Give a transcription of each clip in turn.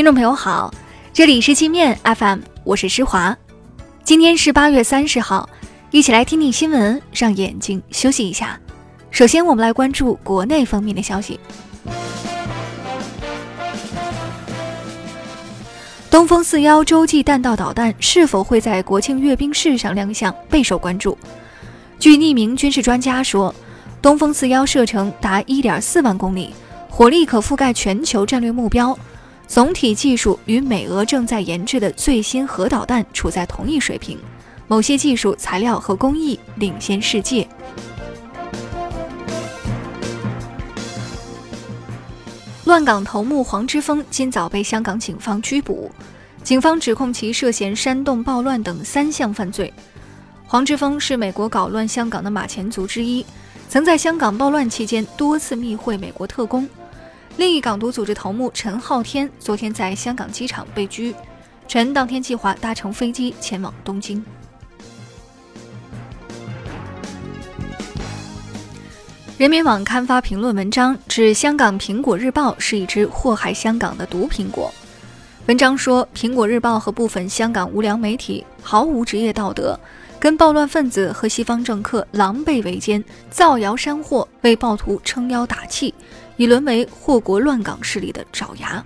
听众朋友好，这里是界面 FM，我是施华。今天是八月三十号，一起来听听新闻，让眼睛休息一下。首先，我们来关注国内方面的消息。东风四幺洲际弹道导弹是否会在国庆阅兵式上亮相，备受关注。据匿名军事专家说，东风四幺射程达一点四万公里，火力可覆盖全球战略目标。总体技术与美俄正在研制的最新核导弹处在同一水平，某些技术材料和工艺领先世界。乱港头目黄之锋今早被香港警方拘捕，警方指控其涉嫌煽动暴乱等三项犯罪。黄之锋是美国搞乱香港的马前卒之一，曾在香港暴乱期间多次密会美国特工。另一港独组织头目陈浩天昨天在香港机场被拘，陈当天计划搭乘飞机前往东京。人民网刊发评论文章，指香港《苹果日报》是一只祸害香港的毒苹果。文章说，《苹果日报》和部分香港无良媒体毫无职业道德，跟暴乱分子和西方政客狼狈为奸，造谣煽惑，为暴徒撑腰打气。已沦为祸国乱港势力的爪牙。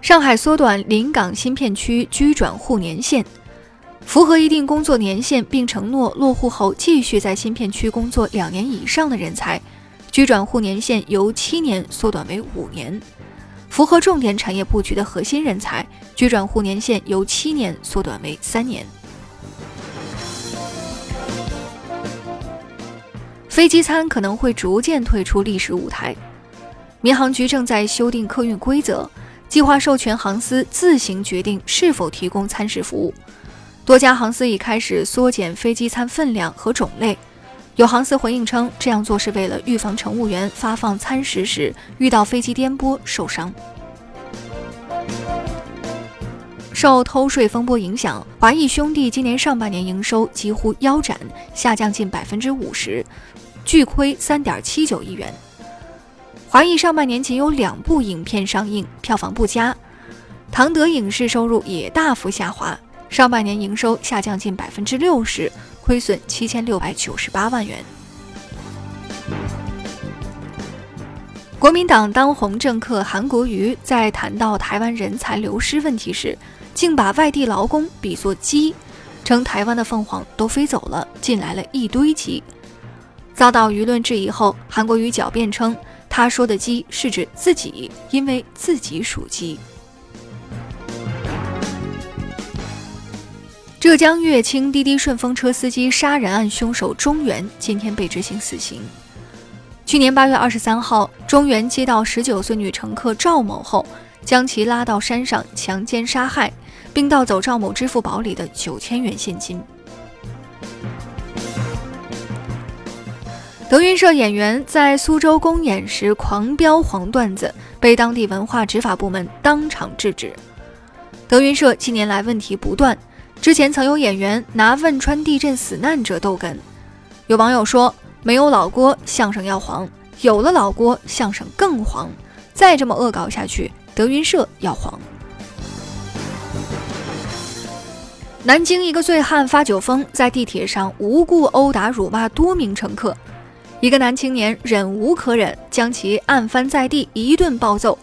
上海缩短临港新片区居转户年限，符合一定工作年限并承诺落户后继续在新片区工作两年以上的人才，居转户年限由七年缩短为五年；符合重点产业布局的核心人才，居转户年限由七年缩短为三年。飞机餐可能会逐渐退出历史舞台，民航局正在修订客运规则，计划授权航司自行决定是否提供餐食服务。多家航司已开始缩减飞机餐分量和种类。有航司回应称，这样做是为了预防乘务员发放餐食时遇到飞机颠簸受伤。受偷税风波影响，华谊兄弟今年上半年营收几乎腰斩，下降近百分之五十。巨亏三点七九亿元。华谊上半年仅有两部影片上映，票房不佳。唐德影视收入也大幅下滑，上半年营收下降近百分之六十，亏损七千六百九十八万元。国民党当红政客韩国瑜在谈到台湾人才流失问题时，竟把外地劳工比作鸡，称台湾的凤凰都飞走了，进来了一堆鸡。遭到舆论质疑后，韩国瑜狡辩称，他说的“鸡”是指自己，因为自己属鸡。浙江乐清滴滴顺风车司机杀人案凶手钟原今天被执行死刑。去年八月二十三号，钟原接到十九岁女乘客赵某后，将其拉到山上强奸杀害，并盗走赵某支付宝里的九千元现金。德云社演员在苏州公演时狂飙黄段子，被当地文化执法部门当场制止。德云社近年来问题不断，之前曾有演员拿汶川地震死难者逗哏。有网友说：“没有老郭，相声要黄；有了老郭，相声更黄。再这么恶搞下去，德云社要黄。”南京一个醉汉发酒疯，在地铁上无故殴打辱骂多名乘客。一个男青年忍无可忍，将其按翻在地，一顿暴揍。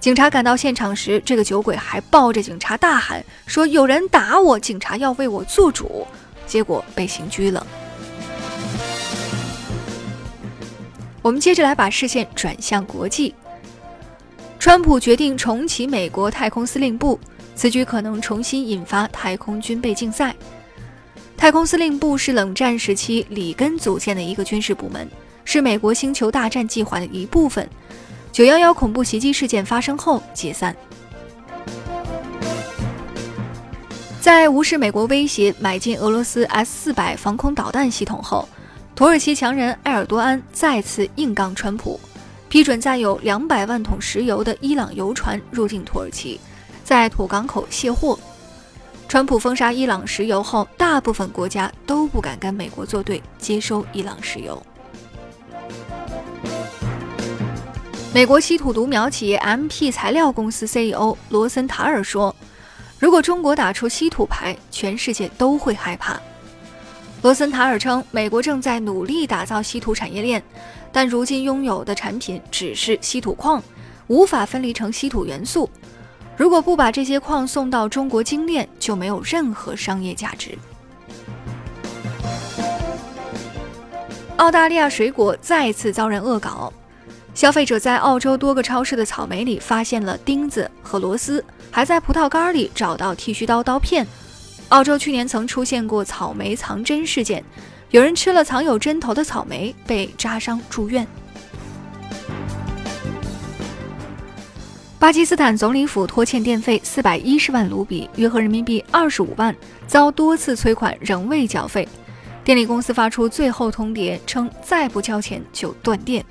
警察赶到现场时，这个酒鬼还抱着警察大喊说：“有人打我，警察要为我做主。”结果被刑拘了。我们接着来把视线转向国际。川普决定重启美国太空司令部，此举可能重新引发太空军备竞赛。太空司令部是冷战时期里根组建的一个军事部门，是美国星球大战计划的一部分。九幺幺恐怖袭击事件发生后解散。在无视美国威胁买进俄罗斯 S 四百防空导弹系统后，土耳其强人埃尔多安再次硬杠川普，批准载有两百万桶石油的伊朗油船入境土耳其，在土港口卸货。川普封杀伊朗石油后，大部分国家都不敢跟美国作对，接收伊朗石油。美国稀土独苗企业 MP 材料公司 CEO 罗森塔尔说：“如果中国打出稀土牌，全世界都会害怕。”罗森塔尔称，美国正在努力打造稀土产业链，但如今拥有的产品只是稀土矿，无法分离成稀土元素。如果不把这些矿送到中国精炼，就没有任何商业价值。澳大利亚水果再次遭人恶搞。消费者在澳洲多个超市的草莓里发现了钉子和螺丝，还在葡萄干里找到剃须刀刀片。澳洲去年曾出现过草莓藏针事件，有人吃了藏有针头的草莓被扎伤住院。巴基斯坦总理府拖欠电费四百一十万卢比，约合人民币二十五万，遭多次催款仍未缴费。电力公司发出最后通牒，称再不交钱就断电。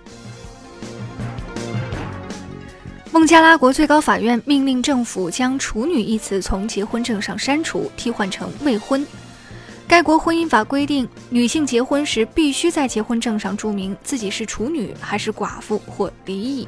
孟加拉国最高法院命令政府将“处女”一词从结婚证上删除，替换成“未婚”。该国婚姻法规定，女性结婚时必须在结婚证上注明自己是处女还是寡妇或离异。